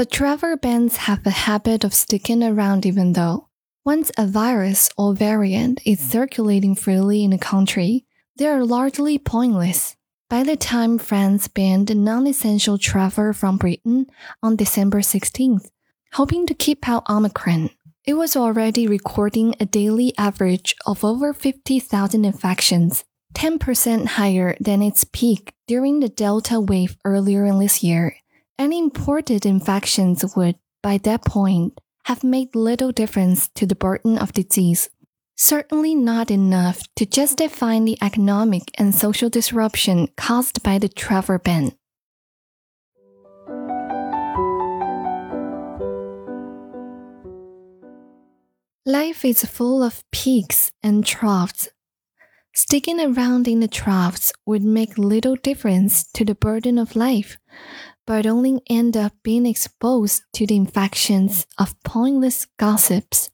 But travel bans have a habit of sticking around even though. Once a virus or variant is circulating freely in a country, they are largely pointless. By the time France banned non essential travel from Britain on December 16th, hoping to keep out Omicron, it was already recording a daily average of over 50,000 infections, 10% higher than its peak during the Delta wave earlier in this year. Any imported infections would, by that point, have made little difference to the burden of disease. Certainly not enough to justify the economic and social disruption caused by the travel ban. Life is full of peaks and troughs. Sticking around in the troughs would make little difference to the burden of life, but only end up being exposed to the infections of pointless gossips